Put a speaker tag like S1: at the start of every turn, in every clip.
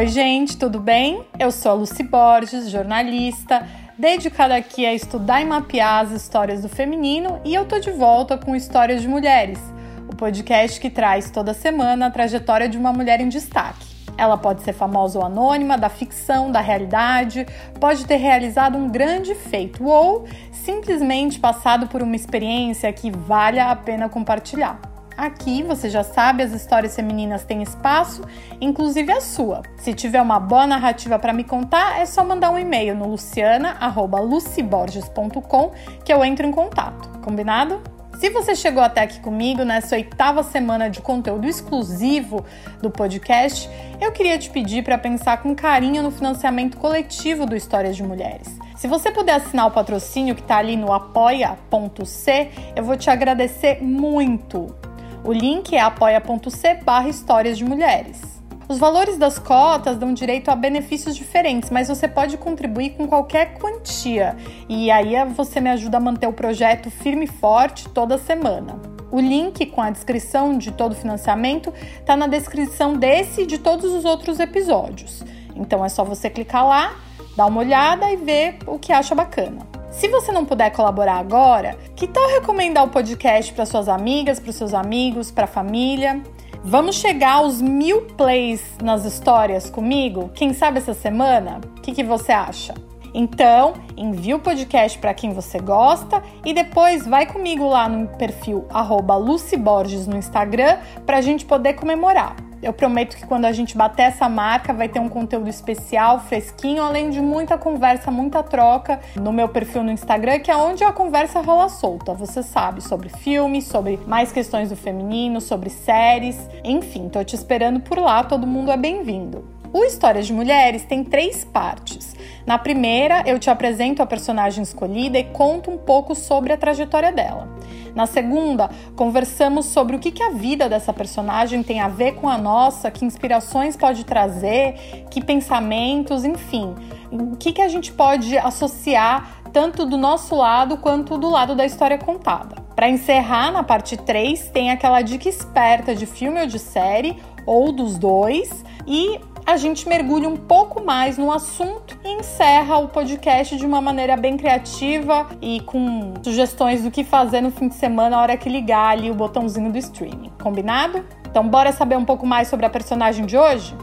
S1: Oi, gente, tudo bem? Eu sou a Lucy Borges, jornalista, dedicada aqui a estudar e mapear as histórias do feminino e eu tô de volta com Histórias de Mulheres, o podcast que traz toda semana a trajetória de uma mulher em destaque. Ela pode ser famosa ou anônima, da ficção, da realidade, pode ter realizado um grande feito ou simplesmente passado por uma experiência que vale a pena compartilhar. Aqui, você já sabe, as histórias femininas têm espaço, inclusive a sua. Se tiver uma boa narrativa para me contar, é só mandar um e-mail no luciana@luciborges.com que eu entro em contato. Combinado? Se você chegou até aqui comigo nessa oitava semana de conteúdo exclusivo do podcast, eu queria te pedir para pensar com carinho no financiamento coletivo do Histórias de Mulheres. Se você puder assinar o patrocínio que está ali no apoia.c, eu vou te agradecer muito. O link é apoia.c barra histórias de mulheres. Os valores das cotas dão direito a benefícios diferentes, mas você pode contribuir com qualquer quantia. E aí você me ajuda a manter o projeto firme e forte toda semana. O link com a descrição de todo o financiamento está na descrição desse e de todos os outros episódios. Então é só você clicar lá, dar uma olhada e ver o que acha bacana. Se você não puder colaborar agora, que tal recomendar o podcast para suas amigas, para seus amigos, para a família? Vamos chegar aos mil plays nas histórias comigo? Quem sabe essa semana? O que, que você acha? Então, envie o podcast para quem você gosta e depois vai comigo lá no perfil @luciborges no Instagram para a gente poder comemorar. Eu prometo que quando a gente bater essa marca, vai ter um conteúdo especial, fresquinho, além de muita conversa, muita troca no meu perfil no Instagram, que é onde a conversa rola solta. Você sabe sobre filmes, sobre mais questões do feminino, sobre séries, enfim, tô te esperando por lá, todo mundo é bem-vindo. O Histórias de Mulheres tem três partes. Na primeira, eu te apresento a personagem escolhida e conto um pouco sobre a trajetória dela. Na segunda, conversamos sobre o que, que a vida dessa personagem tem a ver com a nossa, que inspirações pode trazer, que pensamentos, enfim, o que, que a gente pode associar tanto do nosso lado quanto do lado da história contada. Para encerrar, na parte 3, tem aquela dica esperta de filme ou de série, ou dos dois, e a gente mergulha um pouco mais no assunto e encerra o podcast de uma maneira bem criativa e com sugestões do que fazer no fim de semana na hora que ligar ali o botãozinho do streaming. Combinado? Então, bora saber um pouco mais sobre a personagem de hoje?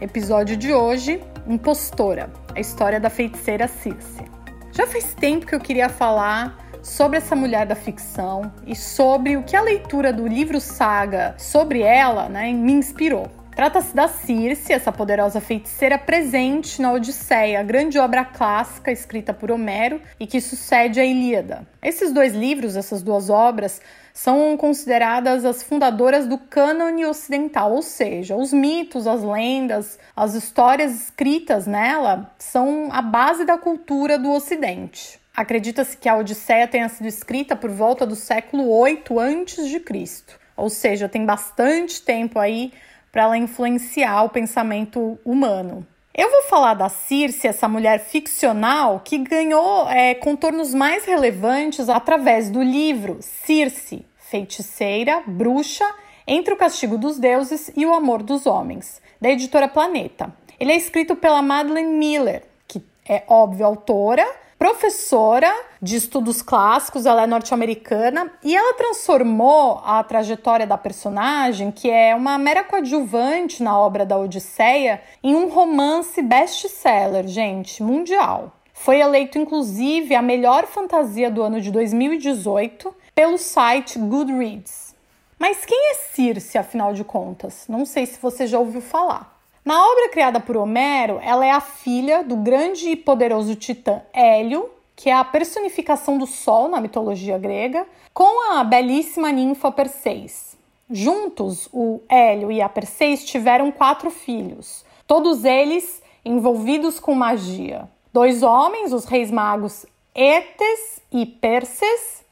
S1: Episódio de hoje: Impostora a história da feiticeira Circe. Já faz tempo que eu queria falar sobre essa mulher da ficção e sobre o que a leitura do livro Saga sobre ela né, me inspirou. Trata-se da Circe, essa poderosa feiticeira presente na Odisseia, grande obra clássica escrita por Homero e que sucede a Ilíada. Esses dois livros, essas duas obras, são consideradas as fundadoras do cânone ocidental, ou seja, os mitos, as lendas, as histórias escritas nela são a base da cultura do Ocidente. Acredita-se que a Odisseia tenha sido escrita por volta do século 8 a.C., ou seja, tem bastante tempo aí para ela influenciar o pensamento humano. Eu vou falar da Circe, essa mulher ficcional que ganhou é, contornos mais relevantes através do livro Circe, Feiticeira, Bruxa, Entre o Castigo dos Deuses e o Amor dos Homens, da editora Planeta. Ele é escrito pela Madeleine Miller, que é óbvio autora, professora de estudos clássicos, ela é norte-americana e ela transformou a trajetória da personagem, que é uma mera coadjuvante na obra da Odisseia, em um romance best-seller, gente, mundial. Foi eleito inclusive a melhor fantasia do ano de 2018 pelo site Goodreads. Mas quem é Circe, afinal de contas? Não sei se você já ouviu falar. Na obra criada por Homero, ela é a filha do grande e poderoso titã Hélio, que é a personificação do Sol na mitologia grega, com a belíssima ninfa Perseis. Juntos, o Hélio e a Perseis tiveram quatro filhos, todos eles envolvidos com magia. Dois homens, os reis magos Etes e Perses,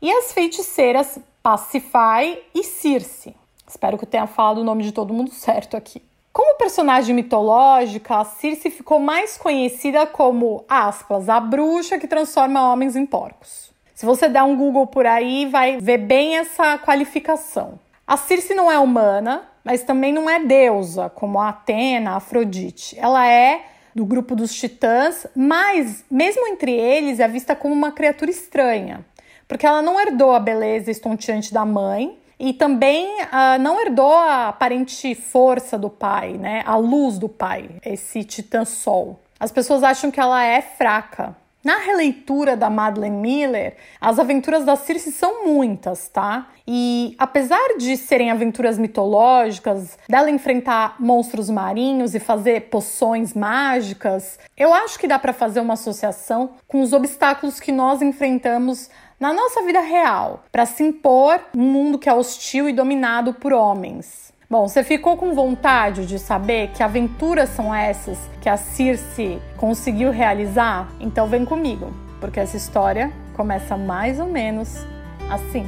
S1: e as feiticeiras Pacifai e Circe. Espero que eu tenha falado o nome de todo mundo certo aqui. Como personagem mitológica, a Circe ficou mais conhecida como, aspas, a bruxa que transforma homens em porcos. Se você der um Google por aí, vai ver bem essa qualificação. A Circe não é humana, mas também não é deusa, como a Atena, a Afrodite. Ela é do grupo dos titãs, mas mesmo entre eles é vista como uma criatura estranha, porque ela não herdou a beleza estonteante da mãe e também uh, não herdou a aparente força do pai, né? A luz do pai, esse titã sol. As pessoas acham que ela é fraca, na releitura da Madeleine Miller, as aventuras da Circe são muitas, tá? E apesar de serem aventuras mitológicas, dela enfrentar monstros marinhos e fazer poções mágicas, eu acho que dá para fazer uma associação com os obstáculos que nós enfrentamos na nossa vida real para se impor num mundo que é hostil e dominado por homens. Bom, você ficou com vontade de saber que aventuras são essas que a Circe conseguiu realizar? Então vem comigo, porque essa história começa mais ou menos assim.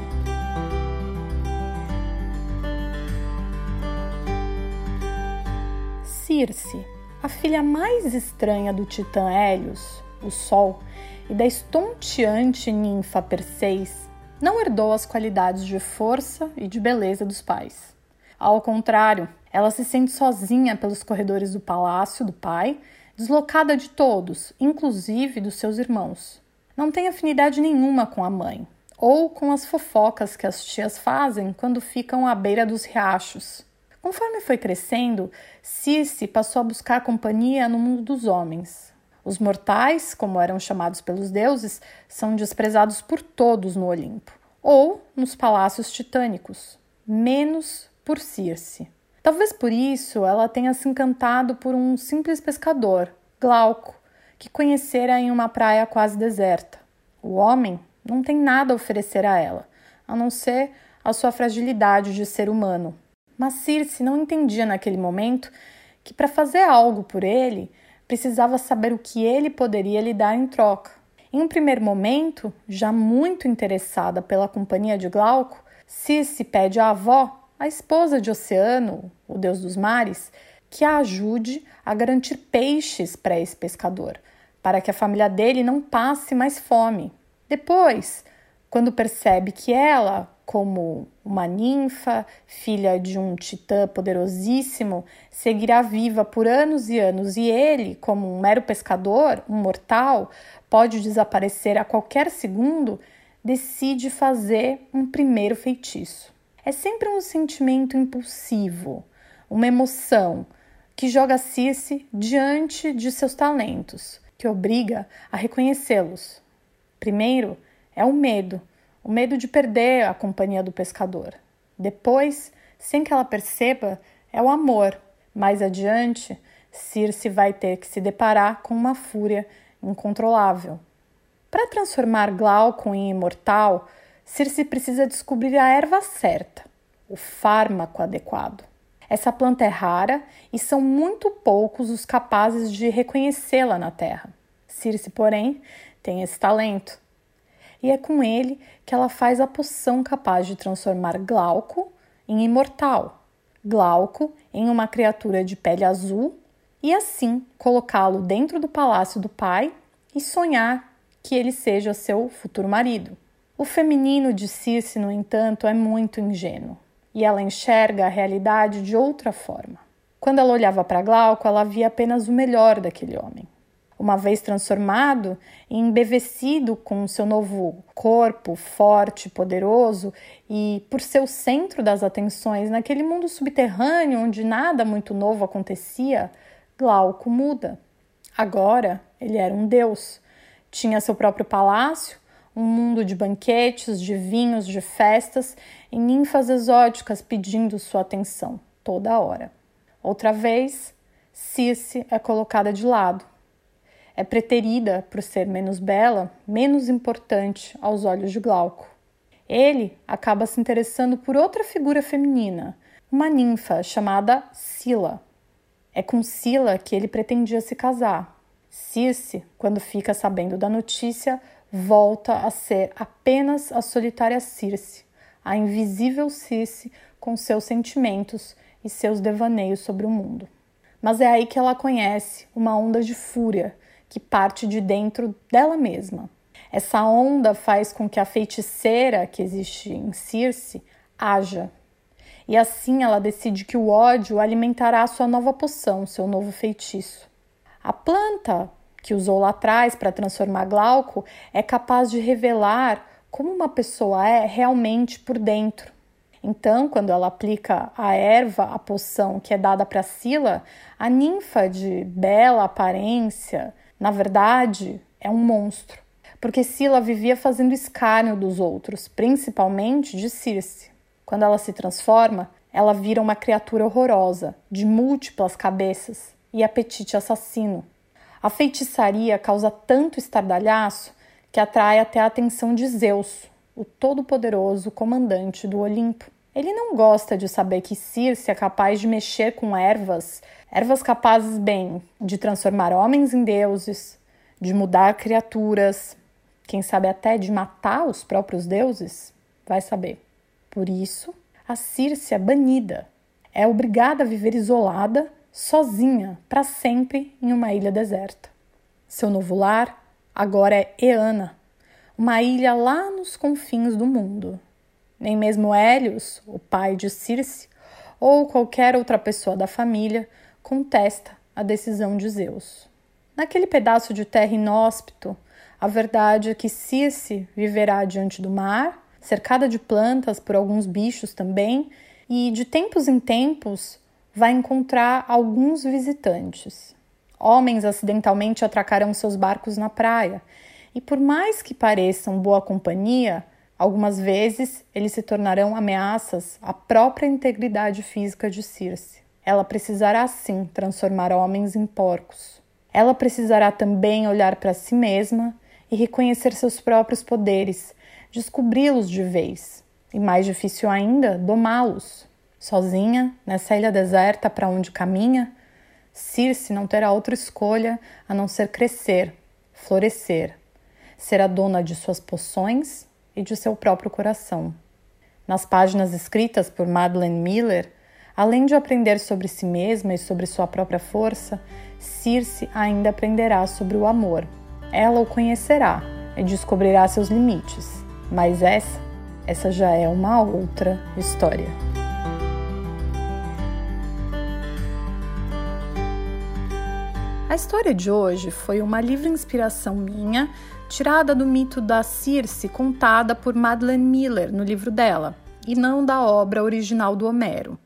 S1: Circe, a filha mais estranha do titã Hélios, o Sol, e da estonteante ninfa Perseis, não herdou as qualidades de força e de beleza dos pais. Ao contrário, ela se sente sozinha pelos corredores do palácio do pai, deslocada de todos, inclusive dos seus irmãos. Não tem afinidade nenhuma com a mãe, ou com as fofocas que as tias fazem quando ficam à beira dos riachos. Conforme foi crescendo, Circe passou a buscar companhia no mundo dos homens. Os mortais, como eram chamados pelos deuses, são desprezados por todos no Olimpo, ou nos palácios titânicos, menos por Circe. Talvez por isso ela tenha se encantado por um simples pescador, Glauco, que conhecera em uma praia quase deserta. O homem não tem nada a oferecer a ela, a não ser a sua fragilidade de ser humano. Mas Circe não entendia naquele momento que para fazer algo por ele, precisava saber o que ele poderia lhe dar em troca. Em um primeiro momento, já muito interessada pela companhia de Glauco, Circe pede à avó a esposa de Oceano, o deus dos mares, que a ajude a garantir peixes para esse pescador, para que a família dele não passe mais fome. Depois, quando percebe que ela, como uma ninfa, filha de um titã poderosíssimo, seguirá viva por anos e anos, e ele, como um mero pescador, um mortal, pode desaparecer a qualquer segundo, decide fazer um primeiro feitiço. É sempre um sentimento impulsivo, uma emoção que joga Circe diante de seus talentos, que obriga a reconhecê-los. Primeiro é o medo, o medo de perder a companhia do pescador. Depois, sem que ela perceba, é o amor. Mais adiante, Circe vai ter que se deparar com uma fúria incontrolável. Para transformar Glaucon em imortal, Circe precisa descobrir a erva certa, o fármaco adequado. Essa planta é rara e são muito poucos os capazes de reconhecê-la na Terra. Circe, porém, tem esse talento. E é com ele que ela faz a poção capaz de transformar Glauco em imortal, Glauco em uma criatura de pele azul e assim colocá-lo dentro do palácio do pai e sonhar que ele seja seu futuro marido. O feminino de Circe, no entanto, é muito ingênuo e ela enxerga a realidade de outra forma. Quando ela olhava para Glauco, ela via apenas o melhor daquele homem. Uma vez transformado embevecido com seu novo corpo forte, poderoso e por ser o centro das atenções naquele mundo subterrâneo onde nada muito novo acontecia, Glauco muda. Agora ele era um deus. Tinha seu próprio palácio um mundo de banquetes, de vinhos, de festas e ninfas exóticas pedindo sua atenção toda hora. Outra vez, Circe é colocada de lado. É preterida por ser menos bela, menos importante aos olhos de Glauco. Ele acaba se interessando por outra figura feminina, uma ninfa chamada Sila. É com Sila que ele pretendia se casar. Circe, quando fica sabendo da notícia, volta a ser apenas a solitária Circe, a invisível Circe com seus sentimentos e seus devaneios sobre o mundo. Mas é aí que ela conhece uma onda de fúria que parte de dentro dela mesma. Essa onda faz com que a feiticeira que existe em Circe haja. E assim ela decide que o ódio alimentará sua nova poção, seu novo feitiço. A planta que usou lá atrás para transformar Glauco é capaz de revelar como uma pessoa é realmente por dentro. Então, quando ela aplica a erva, a poção que é dada para Sila, a ninfa de bela aparência, na verdade, é um monstro. Porque Sila vivia fazendo escárnio dos outros, principalmente de Circe. Quando ela se transforma, ela vira uma criatura horrorosa, de múltiplas cabeças e apetite assassino. A feitiçaria causa tanto estardalhaço que atrai até a atenção de Zeus, o todo-poderoso comandante do Olimpo. Ele não gosta de saber que Circe é capaz de mexer com ervas, ervas capazes, bem, de transformar homens em deuses, de mudar criaturas, quem sabe até de matar os próprios deuses? Vai saber. Por isso, a Circe é banida. É obrigada a viver isolada, sozinha, para sempre em uma ilha deserta. Seu novo lar agora é Eana, uma ilha lá nos confins do mundo. Nem mesmo Hélios, o pai de Circe, ou qualquer outra pessoa da família contesta a decisão de Zeus. Naquele pedaço de terra inóspito, a verdade é que Circe viverá diante do mar, cercada de plantas por alguns bichos também, e de tempos em tempos vai encontrar alguns visitantes. Homens acidentalmente atracarão seus barcos na praia e por mais que pareçam boa companhia, algumas vezes eles se tornarão ameaças à própria integridade física de Circe. Ela precisará sim transformar homens em porcos. Ela precisará também olhar para si mesma e reconhecer seus próprios poderes, descobri-los de vez. E mais difícil ainda, domá-los. Sozinha, nessa ilha deserta para onde caminha, Circe não terá outra escolha a não ser crescer, florescer, ser a dona de suas poções e de seu próprio coração. Nas páginas escritas por Madeleine Miller, além de aprender sobre si mesma e sobre sua própria força, Circe ainda aprenderá sobre o amor. Ela o conhecerá e descobrirá seus limites, mas essa, essa já é uma outra história. A história de hoje foi uma livre inspiração minha tirada do mito da Circe contada por Madeleine Miller no livro dela, e não da obra original do Homero.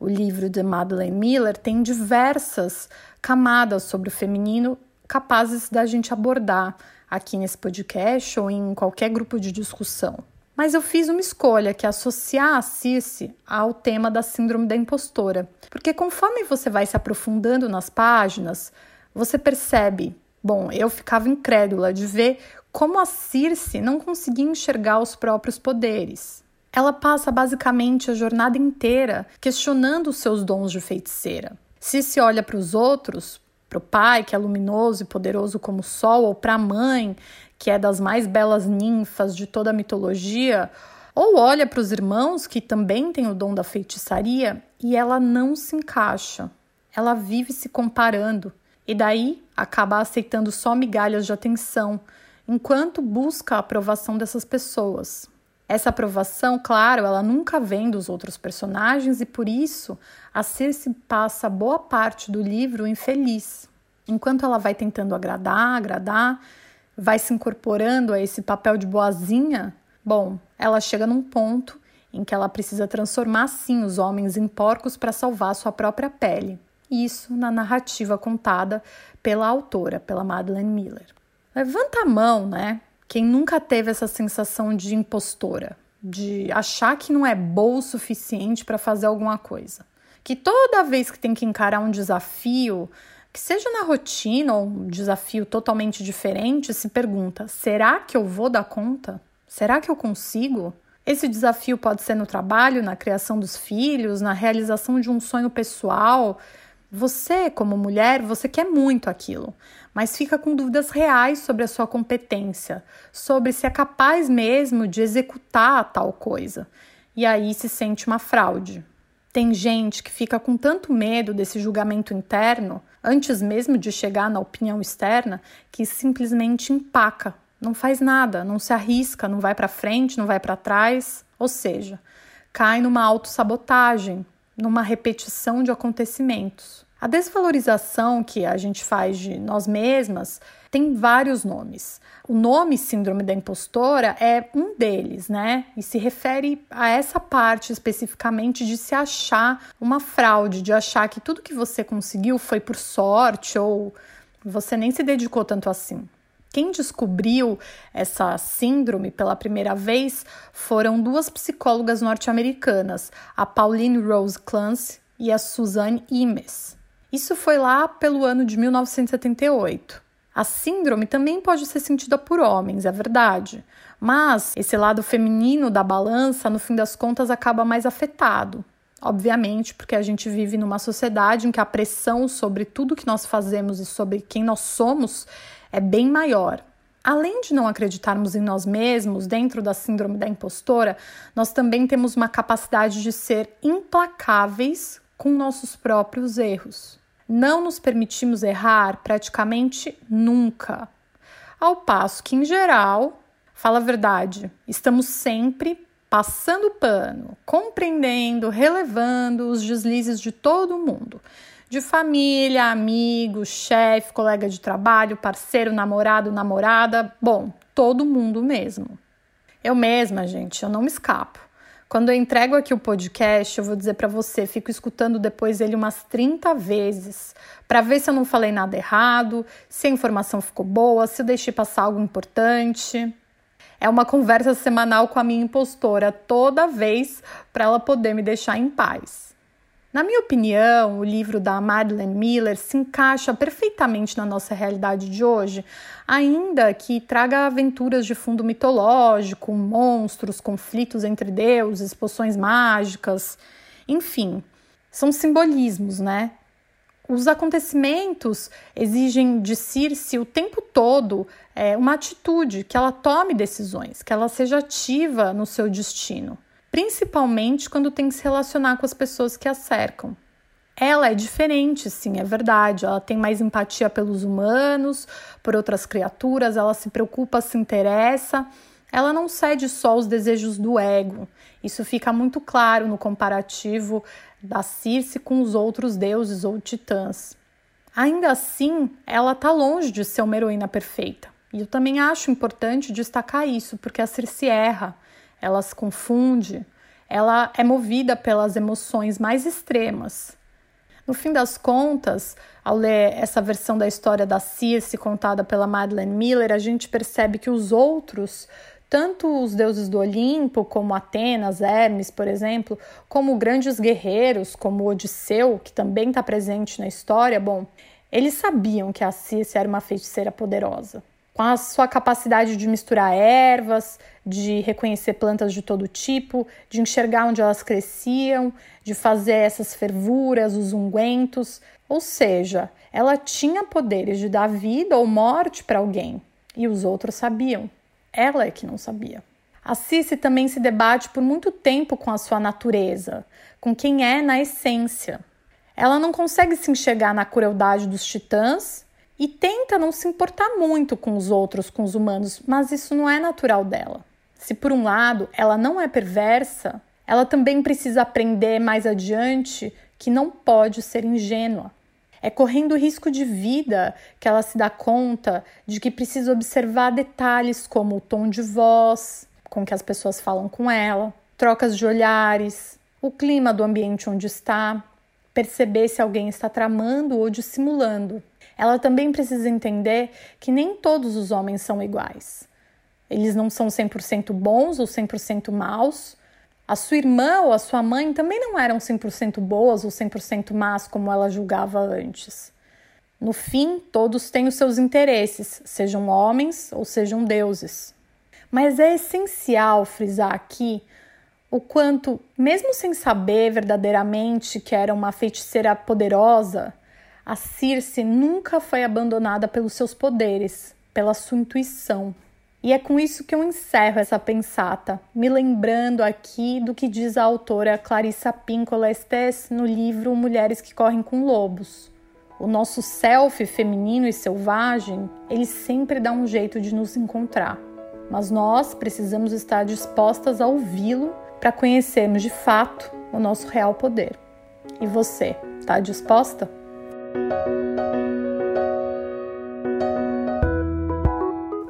S1: O livro de Madeleine Miller tem diversas camadas sobre o feminino capazes da gente abordar aqui nesse podcast ou em qualquer grupo de discussão. Mas eu fiz uma escolha que é associar a Circe ao tema da síndrome da impostora, porque conforme você vai se aprofundando nas páginas, você percebe Bom, eu ficava incrédula de ver como a Circe não conseguia enxergar os próprios poderes. Ela passa basicamente a jornada inteira questionando os seus dons de feiticeira. Se se olha para os outros, para o pai, que é luminoso e poderoso como o sol, ou para a mãe, que é das mais belas ninfas de toda a mitologia, ou olha para os irmãos, que também têm o dom da feitiçaria, e ela não se encaixa. Ela vive se comparando e daí acaba aceitando só migalhas de atenção, enquanto busca a aprovação dessas pessoas. Essa aprovação, claro, ela nunca vem dos outros personagens e por isso a Circe passa boa parte do livro infeliz. Enquanto ela vai tentando agradar, agradar, vai se incorporando a esse papel de boazinha, bom, ela chega num ponto em que ela precisa transformar sim os homens em porcos para salvar sua própria pele. Isso na narrativa contada pela autora, pela Madeleine Miller. Levanta a mão, né? Quem nunca teve essa sensação de impostora, de achar que não é boa o suficiente para fazer alguma coisa. Que toda vez que tem que encarar um desafio, que seja na rotina ou um desafio totalmente diferente, se pergunta: será que eu vou dar conta? Será que eu consigo? Esse desafio pode ser no trabalho, na criação dos filhos, na realização de um sonho pessoal, você, como mulher, você quer muito aquilo, mas fica com dúvidas reais sobre a sua competência, sobre se é capaz mesmo de executar tal coisa. E aí se sente uma fraude. Tem gente que fica com tanto medo desse julgamento interno, antes mesmo de chegar na opinião externa, que simplesmente empaca não faz nada, não se arrisca, não vai para frente, não vai para trás, ou seja, cai numa autossabotagem, numa repetição de acontecimentos. A desvalorização que a gente faz de nós mesmas tem vários nomes. O nome Síndrome da Impostora é um deles, né? E se refere a essa parte especificamente de se achar uma fraude, de achar que tudo que você conseguiu foi por sorte ou você nem se dedicou tanto assim. Quem descobriu essa síndrome pela primeira vez foram duas psicólogas norte-americanas, a Pauline Rose Clance e a Suzanne Imes. Isso foi lá pelo ano de 1978. A síndrome também pode ser sentida por homens, é verdade, mas esse lado feminino da balança, no fim das contas, acaba mais afetado. Obviamente, porque a gente vive numa sociedade em que a pressão sobre tudo que nós fazemos e sobre quem nós somos é bem maior. Além de não acreditarmos em nós mesmos dentro da síndrome da impostora, nós também temos uma capacidade de ser implacáveis com nossos próprios erros não nos permitimos errar praticamente nunca. Ao passo que, em geral, fala a verdade, estamos sempre passando pano, compreendendo, relevando os deslizes de todo mundo. De família, amigo, chefe, colega de trabalho, parceiro, namorado, namorada, bom, todo mundo mesmo. Eu mesma, gente, eu não me escapo. Quando eu entrego aqui o podcast, eu vou dizer para você, fico escutando depois ele umas 30 vezes, para ver se eu não falei nada errado, se a informação ficou boa, se eu deixei passar algo importante. É uma conversa semanal com a minha impostora toda vez para ela poder me deixar em paz. Na minha opinião, o livro da Madeleine Miller se encaixa perfeitamente na nossa realidade de hoje, ainda que traga aventuras de fundo mitológico, monstros, conflitos entre deuses, poções mágicas, enfim, são simbolismos, né? Os acontecimentos exigem de Circe o tempo todo é, uma atitude, que ela tome decisões, que ela seja ativa no seu destino principalmente quando tem que se relacionar com as pessoas que a cercam. Ela é diferente, sim, é verdade. Ela tem mais empatia pelos humanos, por outras criaturas, ela se preocupa, se interessa. Ela não cede só aos desejos do ego. Isso fica muito claro no comparativo da Circe com os outros deuses ou titãs. Ainda assim, ela está longe de ser uma heroína perfeita. E eu também acho importante destacar isso, porque a Circe erra ela se confunde, ela é movida pelas emoções mais extremas. No fim das contas, ao ler essa versão da história da Circe contada pela Madeleine Miller, a gente percebe que os outros, tanto os deuses do Olimpo, como Atenas, Hermes, por exemplo, como grandes guerreiros, como Odisseu, que também está presente na história, bom, eles sabiam que a Circe era uma feiticeira poderosa com a sua capacidade de misturar ervas, de reconhecer plantas de todo tipo, de enxergar onde elas cresciam, de fazer essas fervuras, os ungüentos. Ou seja, ela tinha poderes de dar vida ou morte para alguém e os outros sabiam. Ela é que não sabia. A Cici também se debate por muito tempo com a sua natureza, com quem é na essência. Ela não consegue se enxergar na crueldade dos titãs e tenta não se importar muito com os outros, com os humanos, mas isso não é natural dela. Se por um lado ela não é perversa, ela também precisa aprender mais adiante que não pode ser ingênua. É correndo risco de vida que ela se dá conta de que precisa observar detalhes como o tom de voz com que as pessoas falam com ela, trocas de olhares, o clima do ambiente onde está, perceber se alguém está tramando ou dissimulando. Ela também precisa entender que nem todos os homens são iguais. Eles não são 100% bons ou 100% maus. A sua irmã ou a sua mãe também não eram 100% boas ou 100% más como ela julgava antes. No fim, todos têm os seus interesses, sejam homens ou sejam deuses. Mas é essencial frisar aqui o quanto, mesmo sem saber verdadeiramente que era uma feiticeira poderosa, a Circe nunca foi abandonada pelos seus poderes, pela sua intuição. E é com isso que eu encerro essa pensata, me lembrando aqui do que diz a autora Clarissa Pinkola Estes no livro Mulheres que Correm com Lobos. o nosso self feminino e selvagem, ele sempre dá um jeito de nos encontrar. Mas nós precisamos estar dispostas a ouvi-lo para conhecermos de fato o nosso real poder. E você, está disposta?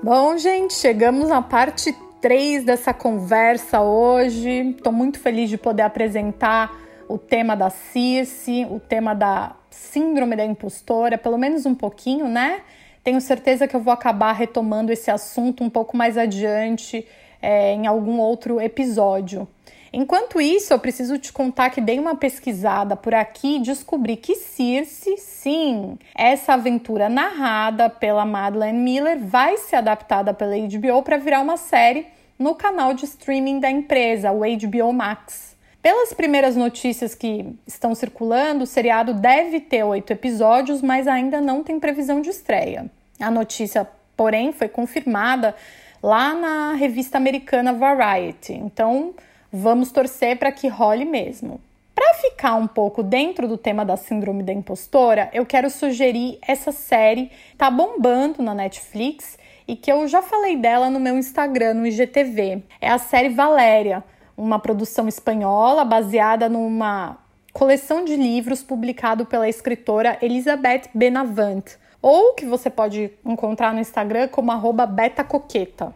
S1: Bom, gente, chegamos na parte 3 dessa conversa hoje. Estou muito feliz de poder apresentar o tema da Circe, o tema da síndrome da impostora, pelo menos um pouquinho, né? Tenho certeza que eu vou acabar retomando esse assunto um pouco mais adiante é, em algum outro episódio. Enquanto isso, eu preciso te contar que dei uma pesquisada por aqui e descobri que Circe, sim, essa aventura narrada pela Madeleine Miller vai ser adaptada pela HBO para virar uma série no canal de streaming da empresa, o HBO Max. Pelas primeiras notícias que estão circulando, o seriado deve ter oito episódios, mas ainda não tem previsão de estreia. A notícia, porém, foi confirmada lá na revista americana Variety. Então, Vamos torcer para que role mesmo. Para ficar um pouco dentro do tema da síndrome da impostora, eu quero sugerir essa série tá bombando na Netflix e que eu já falei dela no meu Instagram, no IGTV. É a série Valéria, uma produção espanhola baseada numa coleção de livros publicado pela escritora Elizabeth Benavent, ou que você pode encontrar no Instagram como betacoqueta.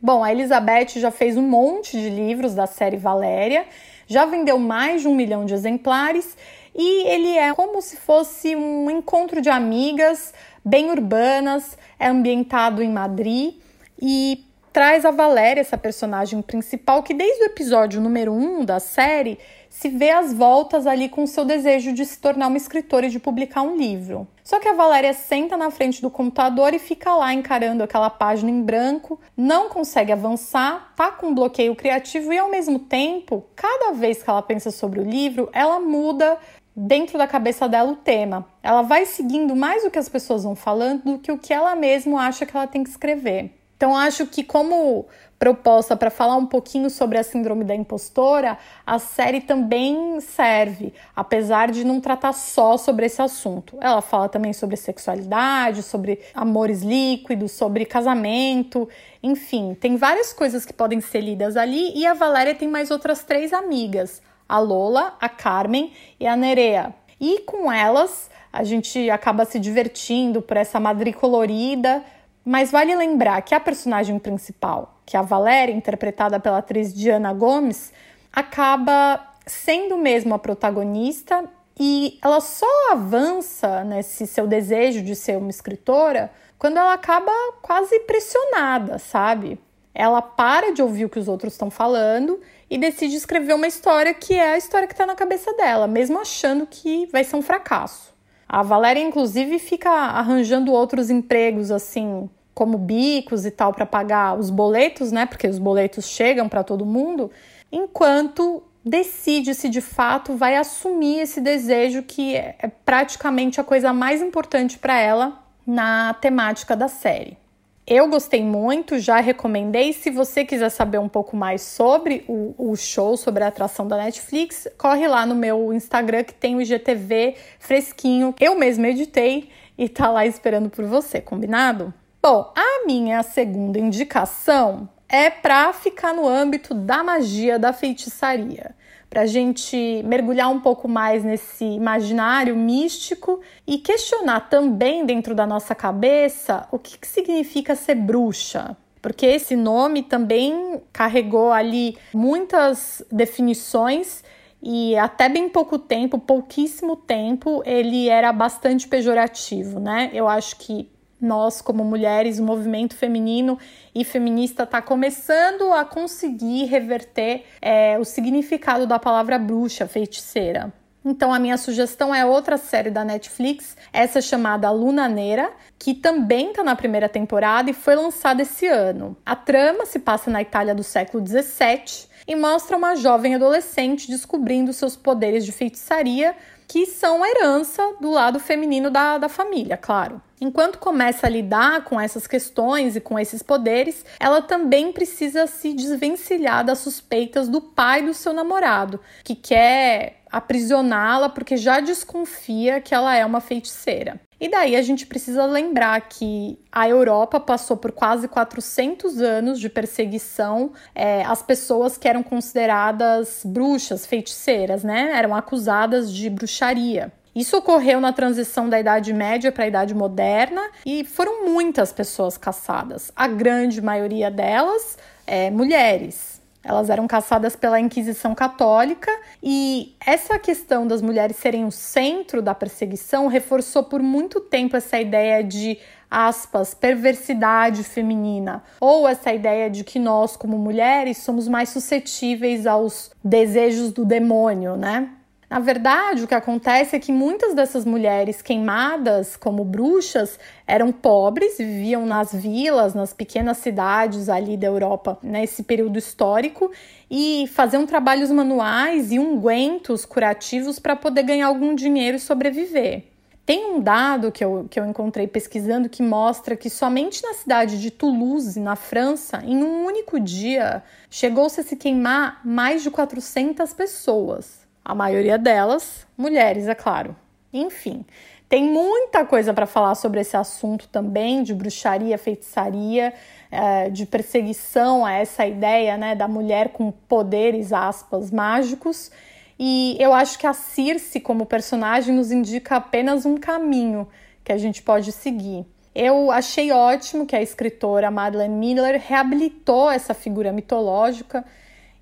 S1: Bom, a Elizabeth já fez um monte de livros da série Valéria, já vendeu mais de um milhão de exemplares e ele é como se fosse um encontro de amigas bem urbanas, é ambientado em Madrid e traz a Valéria, essa personagem principal, que desde o episódio número 1 um da série se vê às voltas ali com seu desejo de se tornar uma escritora e de publicar um livro. Só que a Valéria senta na frente do computador e fica lá encarando aquela página em branco, não consegue avançar, tá com um bloqueio criativo e ao mesmo tempo, cada vez que ela pensa sobre o livro, ela muda dentro da cabeça dela o tema. Ela vai seguindo mais o que as pessoas vão falando do que o que ela mesma acha que ela tem que escrever. Então, acho que, como proposta para falar um pouquinho sobre a síndrome da impostora, a série também serve, apesar de não tratar só sobre esse assunto. Ela fala também sobre sexualidade, sobre amores líquidos, sobre casamento, enfim, tem várias coisas que podem ser lidas ali. E a Valéria tem mais outras três amigas: a Lola, a Carmen e a Nerea. E com elas, a gente acaba se divertindo por essa madre colorida mas vale lembrar que a personagem principal, que é a Valéria, interpretada pela atriz Diana Gomes, acaba sendo mesmo a protagonista e ela só avança nesse seu desejo de ser uma escritora quando ela acaba quase pressionada, sabe? Ela para de ouvir o que os outros estão falando e decide escrever uma história que é a história que está na cabeça dela, mesmo achando que vai ser um fracasso. A Valéria, inclusive, fica arranjando outros empregos assim como bicos e tal para pagar os boletos, né? Porque os boletos chegam para todo mundo, enquanto decide se de fato vai assumir esse desejo que é praticamente a coisa mais importante para ela na temática da série. Eu gostei muito, já recomendei. Se você quiser saber um pouco mais sobre o, o, show, sobre a atração da Netflix, corre lá no meu Instagram que tem o IGTV fresquinho. Eu mesma editei e tá lá esperando por você, combinado? Bom, a minha segunda indicação é para ficar no âmbito da magia da feitiçaria, para a gente mergulhar um pouco mais nesse imaginário místico e questionar também dentro da nossa cabeça o que, que significa ser bruxa. Porque esse nome também carregou ali muitas definições e até bem pouco tempo, pouquíssimo tempo, ele era bastante pejorativo, né? Eu acho que nós, como mulheres, o movimento feminino e feminista está começando a conseguir reverter é, o significado da palavra bruxa, feiticeira. Então, a minha sugestão é outra série da Netflix, essa chamada Luna Neira, que também está na primeira temporada e foi lançada esse ano. A trama se passa na Itália do século XVII e mostra uma jovem adolescente descobrindo seus poderes de feitiçaria que são herança do lado feminino da, da família, claro. Enquanto começa a lidar com essas questões e com esses poderes, ela também precisa se desvencilhar das suspeitas do pai do seu namorado, que quer aprisioná-la porque já desconfia que ela é uma feiticeira. E daí a gente precisa lembrar que a Europa passou por quase 400 anos de perseguição é, às pessoas que eram consideradas bruxas, feiticeiras, né? Eram acusadas de bruxaria. Isso ocorreu na transição da Idade Média para a Idade Moderna e foram muitas pessoas caçadas. A grande maioria delas é, mulheres. Elas eram caçadas pela Inquisição Católica e essa questão das mulheres serem o centro da perseguição reforçou por muito tempo essa ideia de aspas, perversidade feminina, ou essa ideia de que nós, como mulheres, somos mais suscetíveis aos desejos do demônio, né? Na verdade, o que acontece é que muitas dessas mulheres queimadas como bruxas eram pobres, viviam nas vilas, nas pequenas cidades ali da Europa nesse período histórico e faziam trabalhos manuais e ungüentos curativos para poder ganhar algum dinheiro e sobreviver. Tem um dado que eu, que eu encontrei pesquisando que mostra que somente na cidade de Toulouse, na França, em um único dia, chegou-se a se queimar mais de 400 pessoas a maioria delas mulheres, é claro. Enfim, tem muita coisa para falar sobre esse assunto também, de bruxaria, feitiçaria, é, de perseguição a essa ideia né, da mulher com poderes, aspas, mágicos. E eu acho que a Circe, como personagem, nos indica apenas um caminho que a gente pode seguir. Eu achei ótimo que a escritora Madeleine Miller reabilitou essa figura mitológica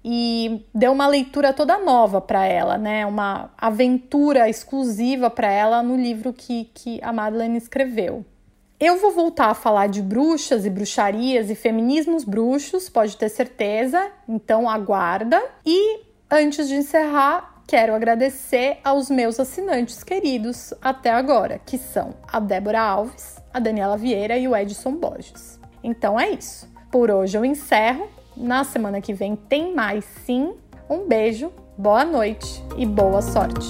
S1: e deu uma leitura toda nova para ela, né? Uma aventura exclusiva para ela no livro que, que a Madeleine escreveu. Eu vou voltar a falar de bruxas e bruxarias e feminismos bruxos, pode ter certeza, então aguarda. E antes de encerrar, quero agradecer aos meus assinantes queridos até agora, que são a Débora Alves, a Daniela Vieira e o Edson Borges. Então é isso. Por hoje eu encerro. Na semana que vem tem mais sim. Um beijo, boa noite e boa sorte!